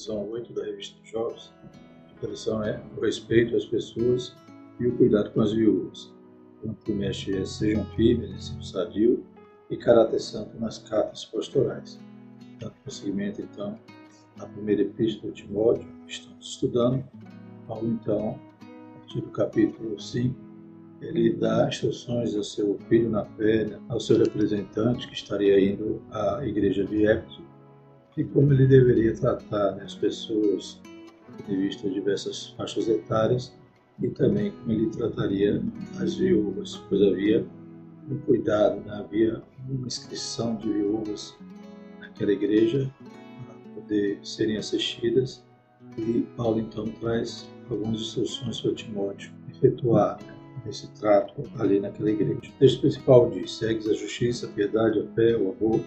introdução 8 da revista dos Jovens. A introdução é o respeito às pessoas e o cuidado com as viúvas. O trimestre é Sejam Firmes, ensino sadio e caráter santo nas cartas pastorais. Dando prosseguimento, então, à primeira epístola de Timóteo, que estamos estudando, Paulo, então, a partir do capítulo 5, ele dá instruções ao seu filho na fé, né, ao seu representante que estaria indo à igreja de Éfeso, e como ele deveria tratar né, as pessoas de vista de diversas faixas etárias e também como ele trataria as viúvas, pois havia um cuidado, né? havia uma inscrição de viúvas naquela igreja para poder serem assistidas e Paulo então traz algumas instruções para Timóteo efetuar esse trato ali naquela igreja. O texto principal diz: segues a justiça, a piedade, a fé, o amor,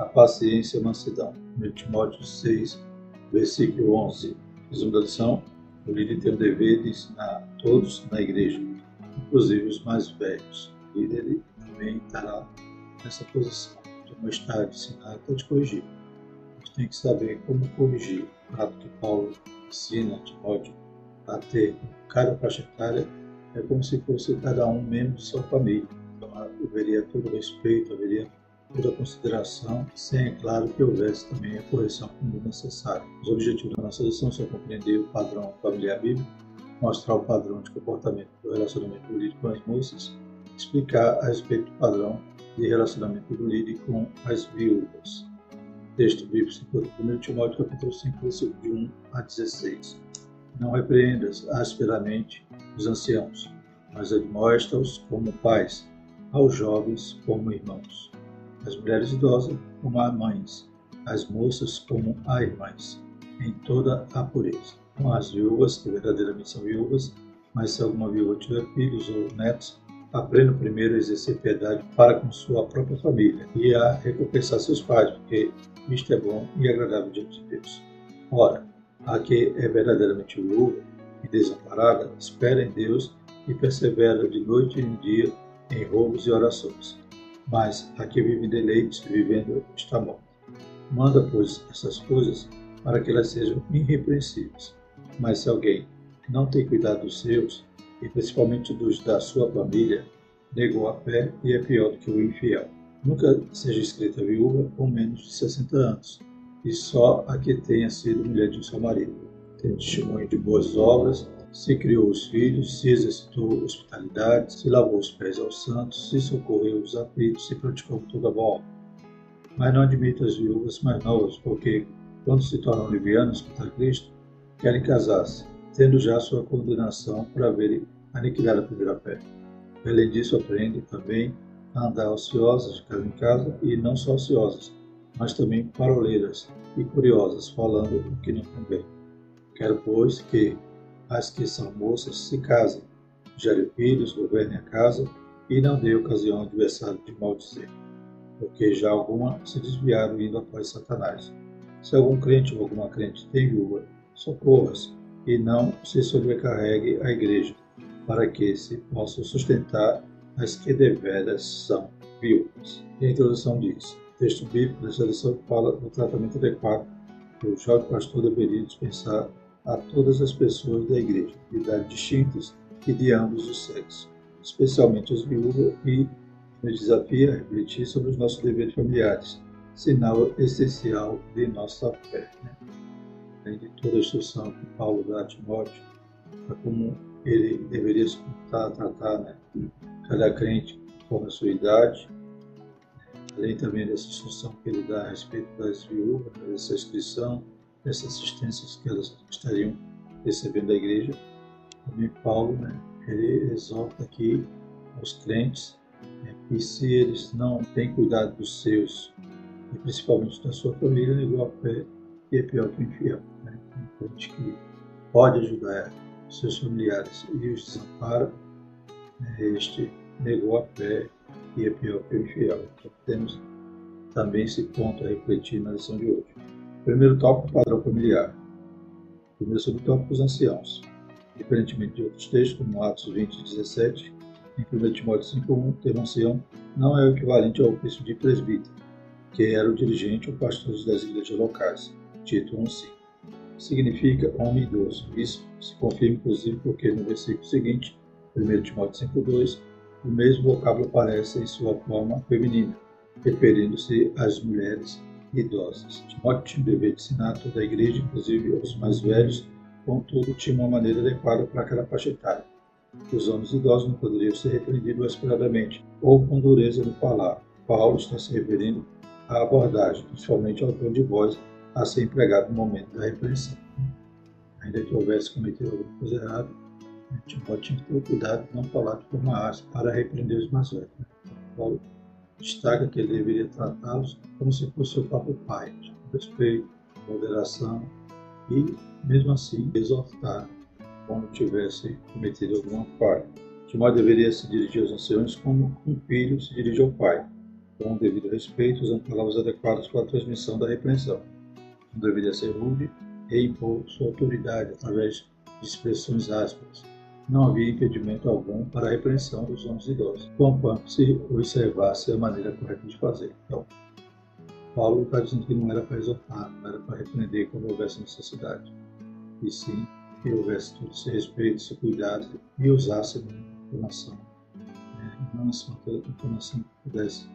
a paciência e a mansidão. 1 Timóteo 6, versículo 11. Resumo da lição: o líder tem o dever de ensinar todos na igreja, inclusive os mais velhos. O líder também estará nessa posição de não estar de ensinar, até de corrigir. A gente tem que saber como corrigir. O prato que Paulo ensina a Timóteo a ter cada faixa etária é como se fosse cada um membro de sua família. Então haveria todo o respeito, haveria toda consideração, sem, é claro, que houvesse também a correção quando necessária. Os objetivos da nossa lição são compreender o padrão familiar bíblico, mostrar o padrão de comportamento do relacionamento do líder com as moças, explicar a respeito do padrão de relacionamento do líder com as viúvas. Texto bíblico se encontra em 1 Timóteo capítulo 5, versículo de 1 a 16. Não repreendas asperamente os anciãos, mas admoesta-os como pais, aos jovens como irmãos as mulheres idosas como a mães, as moças como a irmãs, em toda a pureza. Com as viúvas, que verdadeiramente são viúvas, mas se alguma viúva tiver filhos ou netos, aprenda primeiro a exercer piedade para com sua própria família e a recompensar seus pais, porque isto é bom e agradável diante de Deus. Ora, a que é verdadeiramente viúva e desamparada, espera em Deus e persevera de noite e de dia em roubos e orações mas a que vive deleites, vivendo está morta. Manda, pois, essas coisas para que elas sejam irrepreensíveis. Mas se alguém não tem cuidado dos seus, e principalmente dos da sua família, negou a fé e é pior do que o infiel. Nunca seja escrita viúva com menos de 60 anos, e só a que tenha sido mulher de seu marido. Tem testemunho de boas obras, se criou os filhos, se exercitou hospitalidade, se lavou os pés aos santos, se socorreu os aflitos, se praticou toda boa. Mas não admita as viúvas mais novas, porque, quando se tornam livianas contra Cristo, querem casar-se, tendo já sua condenação por haverem aniquilado a primeira fé. Além disso, aprende também a andar ociosas de casa em casa, e não só ociosas, mas também paroleiras e curiosas, falando o que não convém. Quero, pois, que, as que são moças se casem, gerem filhos, governem a casa e não dê ocasião ao adversário de maldizer, porque já alguma se desviaram indo após Satanás. Se algum crente ou alguma crente tem viúva, socorras e não se sobrecarregue a igreja, para que se possam sustentar as que deveras são viúvas. E a introdução diz: texto bíblico dessa lição fala do tratamento adequado que o jovem pastor deveria dispensar a todas as pessoas da igreja, de idades distintas e de ambos os sexos, especialmente as viúvas, e nos desafia a refletir sobre os nossos deveres familiares, sinal essencial de nossa fé. Né? Além de toda a instrução que Paulo dá a Timóteo, para como ele deveria se comportar, tratar né? cada crente conforme a sua idade, além também dessa instrução que ele dá a respeito das viúvas, dessa inscrição, essas assistências que elas estariam recebendo da igreja. Também Paulo, né, ele exorta aqui aos crentes né, que se eles não têm cuidado dos seus, e principalmente da sua família, negou a fé e é pior que o infiel. Né? Um crente que pode ajudar seus familiares e os desampara, né, este negou a fé e é pior que o infiel. Então temos também esse ponto a refletir na lição de hoje. Primeiro tópico, padrão familiar. Primeiro subtópico, os anciãos. Diferentemente de outros textos, como Atos 20 17, em 1 Timóteo 5.1, termo ancião não é o equivalente ao ofício de presbítero, que era o dirigente ou pastor das igrejas locais. Tito 1.5. significa homem idoso. Isso se confirma, inclusive, porque no versículo seguinte, 1 Timóteo 5,2, o mesmo vocábulo aparece em sua forma feminina, referindo-se às mulheres idosas. Timóteo tinha de ensinar toda a igreja, inclusive os mais velhos, contudo tinha uma maneira adequada para aquela faixa etária. Os homens idosos não poderiam ser repreendidos esperadamente ou com dureza no falar. Paulo está se referindo à abordagem, principalmente ao tom de voz a ser empregado no momento da repreensão. Ainda que houvesse cometido alguma coisa errada, Timóteo tinha que ter cuidado de não falar de forma áspera para repreender os mais velhos. Paulo destaca que ele deveria tratá-los como se fosse seu próprio pai, com respeito, moderação e, mesmo assim, exortar quando tivesse cometido alguma falha. Timóteo deveria se dirigir aos anciãos como um filho se dirige ao pai, com o devido respeito, usando palavras adequadas para a transmissão da repreensão. Não deveria ser rude e impor sua autoridade através de expressões ásperas. Não havia impedimento algum para a repreensão dos homens idosos, conquanto se observasse a maneira correta de fazer. Então, Paulo está dizendo que não era para exortar, não era para repreender quando houvesse necessidade, e sim que houvesse todo esse respeito, esse cuidado e usasse a informação, né? não que pudesse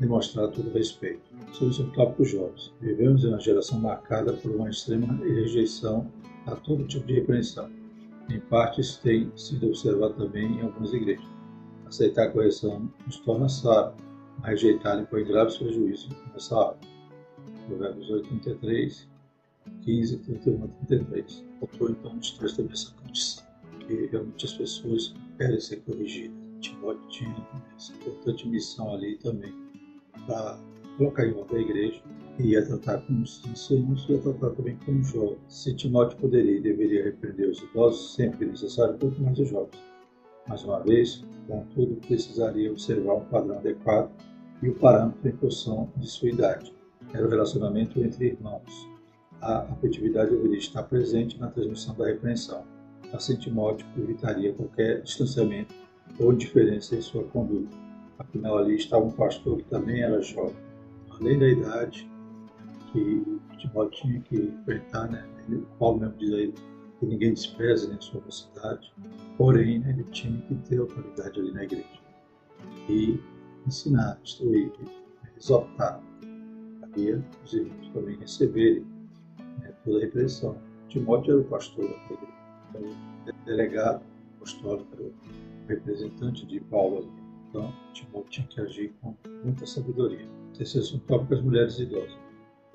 demonstrar todo o respeito. Sobre o tópico jovens. Vivemos em uma geração marcada por uma extrema rejeição a todo tipo de repreensão. Em parte, isso tem sido observado também em algumas igrejas. Aceitar a correção nos torna sábio, mas rejeitar impõe graves prejuízos nessa aula. Provérbios 8, 33, 15, 31 33. O autor então nos traz também essa condição, que realmente as pessoas querem ser corrigidas. Timóteo tinha essa importante missão ali também, para colocar em ordem a igreja ia tratar com os anciãos ia tratar também com os jovens. Se Timóteo poderia e deveria repreender os idosos sempre que necessário, quanto mais os jovens. Mais uma vez, contudo, precisaria observar um padrão adequado e o parâmetro em função de sua idade. Era o relacionamento entre irmãos. A afetividade deveria estar presente na transmissão da repreensão. Assim, Timóteo evitaria qualquer distanciamento ou indiferença em sua conduta. Afinal, ali estava um pastor que também era jovem. Além da idade que Timóteo tinha que enfrentar, né? Paulo mesmo diz aí que ninguém despreza nem sua mocidade, porém né, ele tinha que ter autoridade ali na igreja. E ensinar, instruir, exortar. Havia os irmãos também receberem né, toda a repressão. Timóteo era o pastor da igreja, era o delegado apostólico, o representante de Paulo ali. Então, Timóteo tinha que agir com muita sabedoria. Terceiro tópico as mulheres idosas.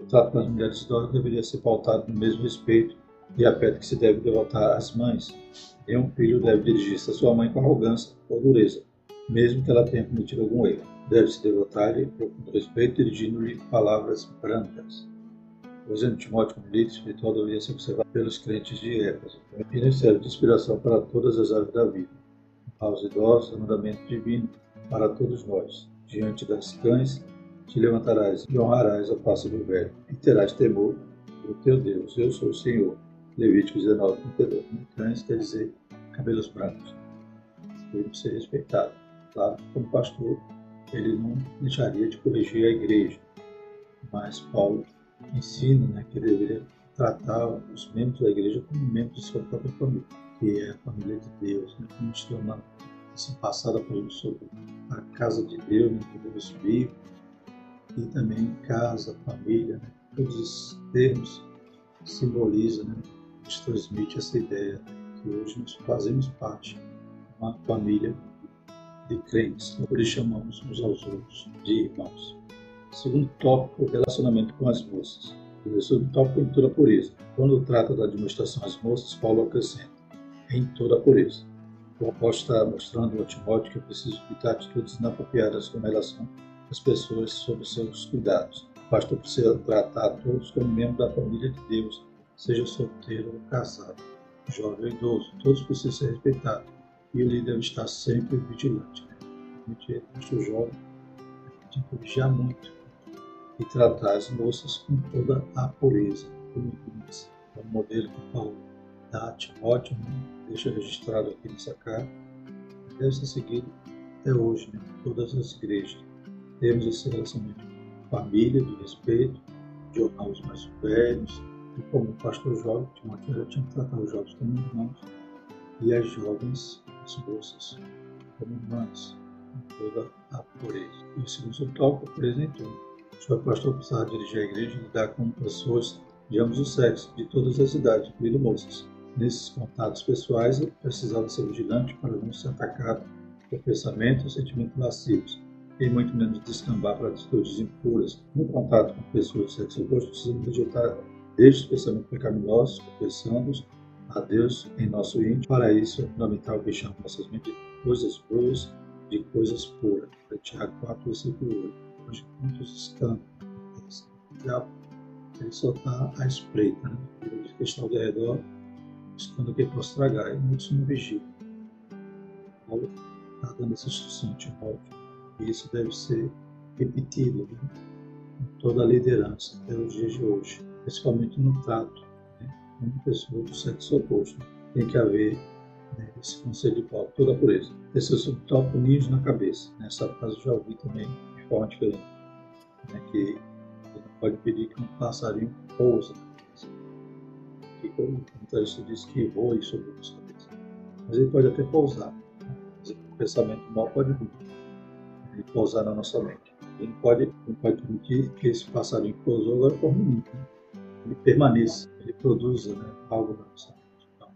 O trato com as mulheres idosas deveria ser pautado no mesmo respeito e afeto que se deve devotar às mães. Nenhum filho deve dirigir-se à sua mãe com arrogância ou dureza, mesmo que ela tenha cometido algum erro. Deve-se devotar-lhe profundo respeito, dirigindo-lhe palavras brandas. O exemplo de Timóteo como líder espiritual deveria ser observado pelos crentes de Éfeso e não serve de inspiração para todas as áreas da vida. Aos idosos, o mandamento divino para todos nós. Diante das cães, te levantarás e honrarás a face do velho, e terás temor do teu Deus. Eu sou o Senhor. Levítico 19, 32. Cães quer dizer cabelos brancos. Devemos ser respeitados. Claro, como pastor, ele não deixaria de corrigir a igreja, mas Paulo ensina né, que deveria tratar os membros da igreja como membros de sua própria família, que é a família de Deus, né, como se tornando assim, passada por sobre a casa de Deus, né, que Deus vive, e também casa, família, né, todos esses termos simbolizam, né, nos transmite essa ideia que hoje nós fazemos parte de uma família de crentes, por isso chamamos uns aos outros de irmãos. Segundo tópico, relacionamento com as moças. O tópico em toda pureza. Quando trata da administração às moças, Paulo acrescenta, em toda pureza. O apóstolo está mostrando ao Timóteo que é preciso evitar atitudes inapropriadas com relação às pessoas sob seus cuidados. O pastor precisa tratar todos como membro da família de Deus, seja solteiro ou casado, jovem ou idoso. Todos precisam ser respeitados e o líder deve estar sempre vigilante. Né? O jovem tem que vigiar muito e tratar as moças com toda a pureza, pureza. É um modelo que Paulo dá a Timóteo, né? deixa registrado aqui nessa carta, deve ser seguido até hoje, né? todas as igrejas. Temos esse relacionamento de família, de respeito, de honrar os mais velhos, E como pastor jovem, Timóteo tinha que tratar os jovens como irmãos e as jovens, as moças, como irmãs, com toda a pureza. E o segundo tópico, a pureza em. O pastor precisava dirigir a igreja e lidar com pessoas de ambos os sexos, de todas as idades, incluindo moças. Nesses contatos pessoais, precisava ser vigilante para não ser atacado por pensamentos ou sentimentos lascivos, e muito menos descambar para atitudes impuras. No contato com pessoas do sexo oposto, precisamos rejeitar desde os pensamentos pecaminosos, confessando-os a Deus em nosso íntimo. Para isso, é fundamental fechar nossas mentes de coisas boas, de coisas puras. Tiago 4, versículo 8. Hoje, muitos estão ele só está à espreita, né? Ele está ao redor, buscando que possa estragar, e muitos não vigiam. Paulo está dando essa instrução Timóteo, isso deve ser repetido né? em toda a liderança até os dias de hoje, principalmente no trato né? com pessoas do sexo oposto. Tem que haver né, esse conselho de Paulo, toda a pureza. Esse é o subtópico ninhos na cabeça. Nessa frase eu já ouvi também de forma diferente. Né, que pode pedir que um passarinho pouse na cabeça. E como o comentarista diz que voe sobre a nossa cabeça. Mas ele pode até pousar. Mas o pensamento mal pode vir. Ele pousar na nossa mente. Ele pode, não pode permitir que esse passarinho que pousou agora forme um. Né? Ele permaneça, ele produza né, algo na nossa mente. Então,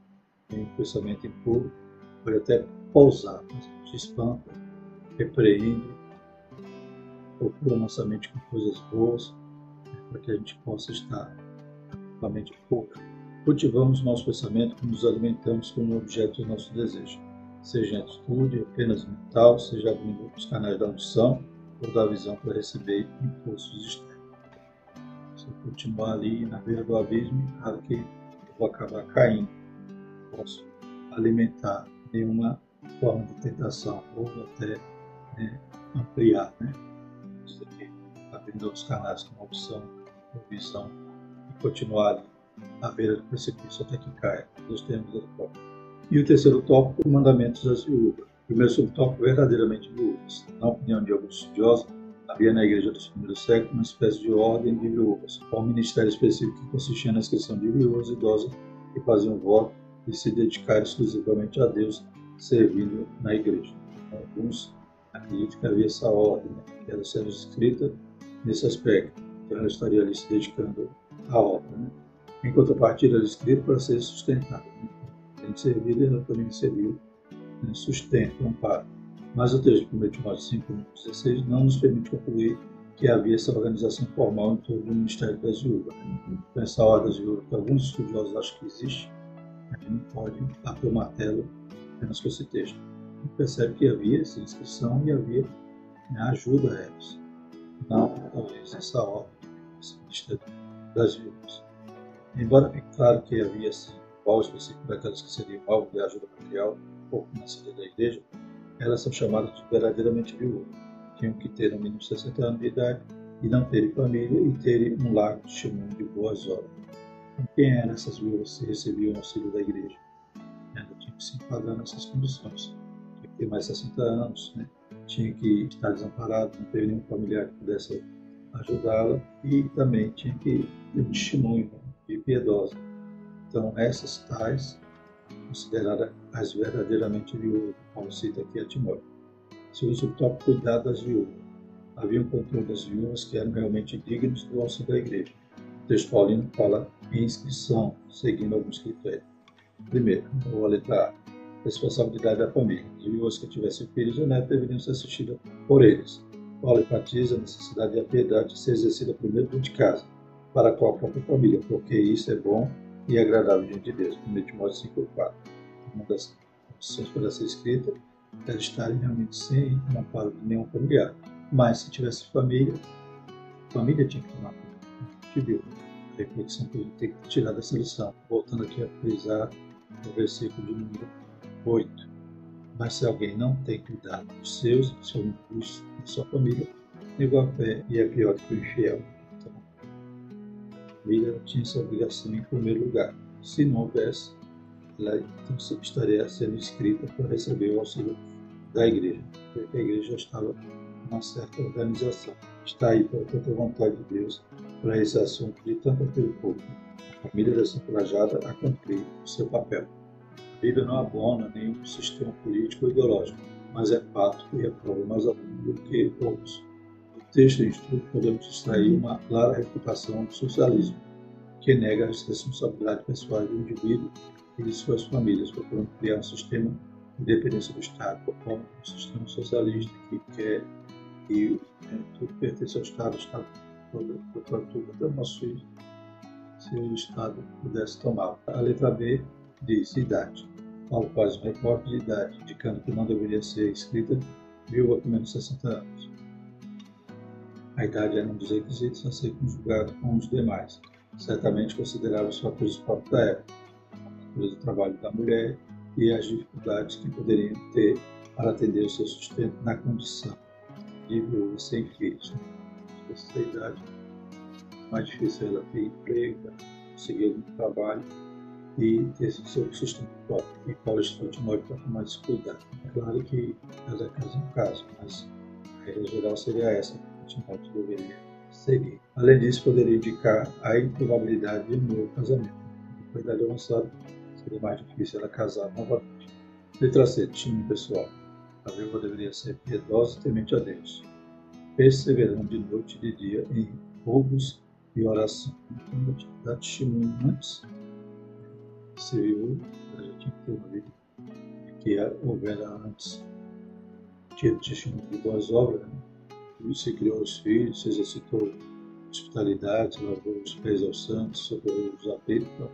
tem um pensamento impuro, pode até pousar, mas gente espanta, repreende, procura nossa mente com coisas boas, para que a gente possa estar com a mente pouca. Cultivamos nosso pensamento quando nos alimentamos com o objeto do nosso desejo, seja em atitude, apenas mental, seja abrindo os canais da audição ou da visão para receber impulsos externos. Se eu continuar ali na beira do abismo, claro que eu vou acabar caindo. Posso alimentar nenhuma forma de tentação ou até né, ampliar, né? abrindo outros canais com opção visão e continuar ali à beira do precipício até que caia. Deus tenha misericórdia. E o terceiro tópico, mandamentos das viúvas. O primeiro subtópico, verdadeiramente viúvas. Na opinião de alguns estudiosos, havia na igreja dos primeiros séculos uma espécie de ordem de viúvas, com um ministério específico que consistia na inscrição de viúvas idosas que faziam voto e se dedicar exclusivamente a Deus, servindo na igreja. Alguns acreditam que havia essa ordem, né, que era sendo escrita nesse aspecto então ela estaria ali se dedicando à obra. Né? Em contrapartida, ela é escrita para ser sustentada. Né? Tem de servir, ela também serviu né? sustento, amparo. Mas o texto de 1 Timóteo 5, 16 não nos permite concluir que havia essa organização formal em torno do Ministério das Viúvas. Né? Então, essa ordem das viúvas, que alguns estudiosos acham que existe, a gente não pode bater o martelo apenas com esse texto. A gente percebe que havia essa inscrição e havia né, ajuda a elas. Não, talvez, essa ordem das viúvas. Embora fique claro que havia assim, qual específico daquelas que seriam alvo de ajuda material ou financeira da igreja, elas são chamadas de verdadeiramente viúvas. Tinham que ter no mínimo 60 anos de idade e não terem família e terem um largo testemunho de boas obras. Então, quem eram essas viúvas que recebiam auxílio da igreja? Ela tinha que se enquadrar nessas condições. Tinha que ter mais 60 anos, né? tinha que estar desamparado, não ter nenhum familiar que pudesse ajudá-la e também tinha que ter um testemunho de piedosa. Então, essas tais consideradas as verdadeiramente viúvas, como cita aqui a Timóteo. Se usa o tópico cuidado das viúvas. Havia um controle das viúvas que eram realmente dignos do auxílio da igreja. O texto paulino fala em inscrição, seguindo alguns critérios. Primeiro, a letra A, responsabilidade da família. As viúvas que tivessem filhos ou netos deveriam ser assistidas por eles. Paulo enfatiza a necessidade a piedade de ser exercida primeiro dentro de casa, para com a própria família, porque isso é bom e agradável diante de Deus. 1 Timóteo 5,4. Uma das condições para ser escrita é estarem realmente sem o amparo de nenhum familiar. Mas se tivesse família, família tinha que tomar conta. Viu a reflexão que a gente tem que tirar dessa lição. Voltando aqui a frisar o versículo de número 8. Mas se alguém não tem cuidado dos seus, do seu impulso, da sua família, negou a fé e é pior que o infiel. A família tinha essa obrigação em primeiro lugar. Se não houvesse, ela então estaria sendo inscrita para receber o auxílio da igreja, porque a igreja já estava uma certa organização. Está aí para tanta vontade de Deus para esse assunto de tanto apelo público. A família deve ser a cumprir o seu papel. A Bíblia não abona nenhum sistema político ou ideológico, mas é fato que reprova mais algum do que outros. Em estudo podemos extrair uma clara reputação do socialismo, que nega as responsabilidades pessoais do indivíduo e de suas famílias, procurando criar um sistema de independência do Estado, como um sistema socialista que quer que né, tudo pertence ao Estado, o Estado para tudo, até o nosso filho, se o Estado pudesse tomar. A letra B diz idade. Paulo faz um recorte de idade, indicando que não deveria ser escrita viúva com menos de 60 anos. A idade era um dos requisitos a ser conjugado com os demais, certamente considerava os fatores próprios da época, do trabalho da mulher e as dificuldades que poderiam ter para atender o seu sustento na condição de viúva sem filhos. Essa idade, mais difícil ela ter emprego, conseguir algum trabalho e ter seu sustento próprio. E Paulo está Timóteo para tomar esse cuidado. É claro que cada caso é um caso, mas a regra geral seria essa deveria seguir. Além disso, poderia indicar a improbabilidade de um novo casamento. Com a idade avançada, seria mais difícil ela casar novamente. Letra C, time pessoal. A viúva deveria ser piedosa e temente a Deus, perseverando de noite e de dia em roubos e oração. Então, dar testemunho antes ser viúva, ela já tinha uma vida que houvera antes. Tinha testemunho de boas obras, né? Se criou os filhos, se exercitou hospitalidade, lavou os pés aos santos, socorreu os aflitos.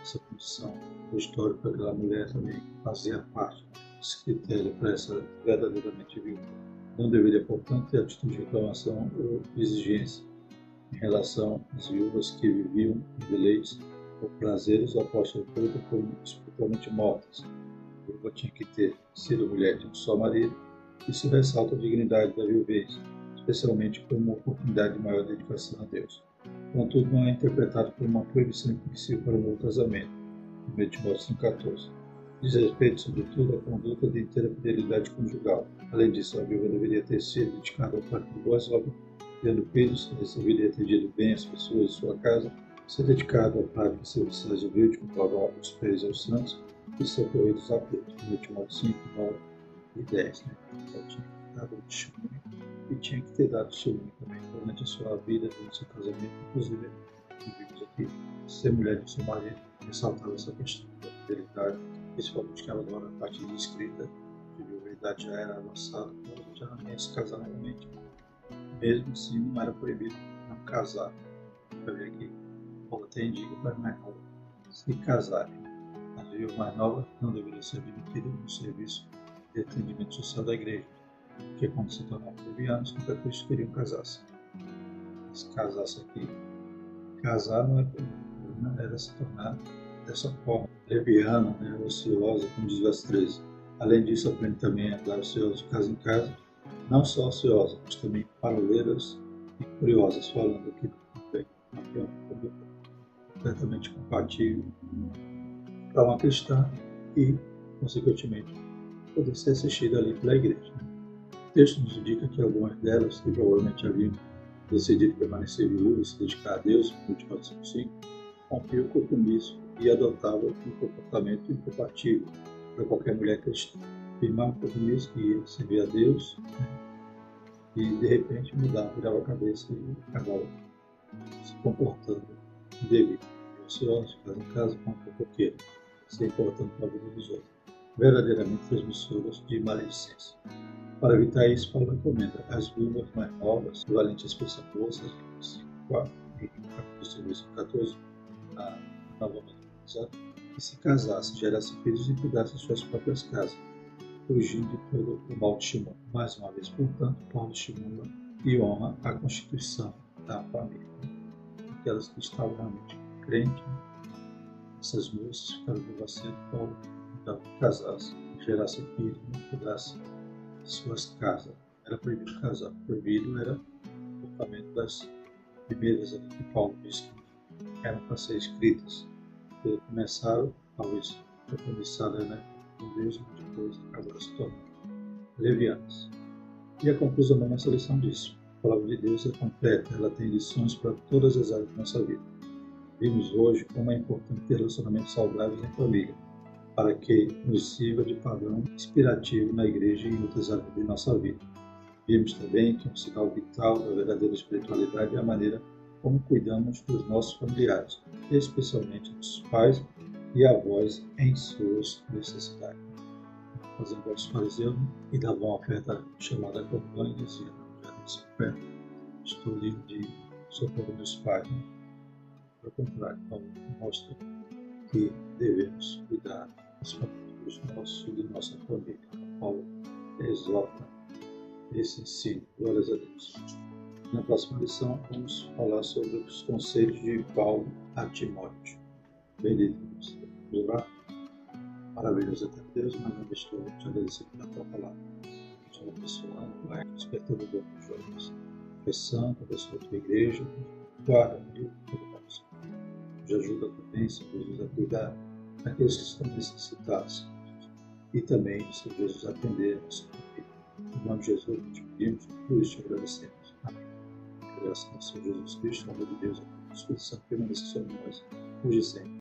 Essa condição histórica daquela mulher também fazia parte desse critério para essa verdadeiramente viúva. Não deveria, portanto, ter atitude de reclamação ou exigência em relação às viúvas que viviam em deleites ou prazeres ou após sua perda como espiritualmente mortas. A viúva tinha que ter sido mulher de um só marido isso ressalta a dignidade da viuvez, especialmente como uma oportunidade de maior dedicação a Deus. Contudo, não é interpretado como uma proibição impossível para um novo casamento, no 1 Timóteo 5,14. Diz respeito, sobretudo, à conduta de inteira fidelidade conjugal. Além disso, a viúva deveria ter sido dedicada ao prática de boas obras, tendo filhos, recebido e atendido bem as pessoas de sua casa, ser dedicado à prática de serviços humildes, como lavar os pés aos santos e socorrer os aflitos. 1 Timóteo 5, 9 e 10. Né? Ela tinha dado testemunho e tinha que ter também durante a sua vida, durante o seu casamento. Inclusive, vimos aqui, ser mulher de seu marido ressaltava essa questão da fidelidade, principalmente que ela agora, a parte de escrita, de idade já era avançada, então já não ia se casar novamente. Mesmo assim, não era proibido não casar. Para ver aqui, Paulo tem dica para mais nova se casarem. A viúva mais nova não deveria ser admitida no serviço de atendimento social da igreja, que quando se tornaram levianos, qualquer coisa queriam casar-se. Se casasse aqui, casar não, é, não era se tornar dessa forma, leviana, né, ociosa, como diz o verso 13. Além disso, aprende também a andar ociosa de casa em casa, não só ociosa, mas também paroleiras e curiosas, falando aqui também, é uma conduta completamente compatível para uma cristã e, consequentemente, poder ser assistida ali pela igreja. O texto nos indica que algumas delas, que provavelmente haviam decidido permanecer viúvas e se dedicar a Deus, no último 5, rompiam o compromisso e adotavam um comportamento incompatível para qualquer mulher cristã. Firmar um compromisso que ia servir a Deus né? e de repente mudar, virava a cabeça e acabava se comportando indevido. Ocioso, casa em casa, com a fofoqueira, se importando para a vida dos outros verdadeiramente transmissoras de maledicência. Para evitar isso, Paulo recomenda as viúvas mais novas, equivalente às pessoas moças, 4 e capítulo 14, na novamente que se casassem, gerassem filhos e cuidassem suas próprias casas, fugindo de todo o mal de Shimon. Mais uma vez, portanto, Paulo estimula e honra a constituição da família. Aquelas que estavam realmente crentes, essas moças ficaram devastando Paulo então, casasse, gerasse filhos, não cuidasse de suas casas. Era proibido casar. Proibido era o comportamento das primeiras ali que Paulo disse que eram para ser escritas. E começaram, talvez, compromissada né, com Deus, depois acabaram se tornando levianas. E a conclusão da nossa lição diz: a palavra de Deus é completa, ela tem lições para todas as áreas da nossa vida. Vimos hoje como é importante ter relacionamentos saudáveis em família, para que nos sirva de padrão inspirativo na igreja e em outras áreas de nossa vida. Vimos também que um sinal vital da verdadeira espiritualidade é a maneira como cuidamos dos nossos familiares, especialmente dos pais e avós em suas necessidades. Fazendo os fariseus e davam uma oferta chamada Corban e diziam, disse oferta, estou livre de socorrer meus pais. Né? Pelo contrário, mostra que devemos cuidar famílias nossos e de nossa família. Paulo exalta esse ensino. Glórias a Deus. Na próxima lição, vamos falar sobre os conselhos de Paulo a Timóteo. Bendito Deus. Vamos orar? Maravilhoso até Deus, mas não estou te agradecendo pela tua palavra. Te abençoando, Pai, despertando o dom dos jovens. É santo, abençoa a tua igreja, guarda, meu, nós. Nos ajuda também, Senhor Jesus, a cuidar daqueles que estão necessitados. E também, Senhor Jesus, atender nossa família. Em nome de Jesus, te pedimos, tudo isso te agradecemos. Amém. Graças ao Senhor Jesus Cristo, nome de Deus, a Espírito Santo permaneça sobre nós, hoje e sempre.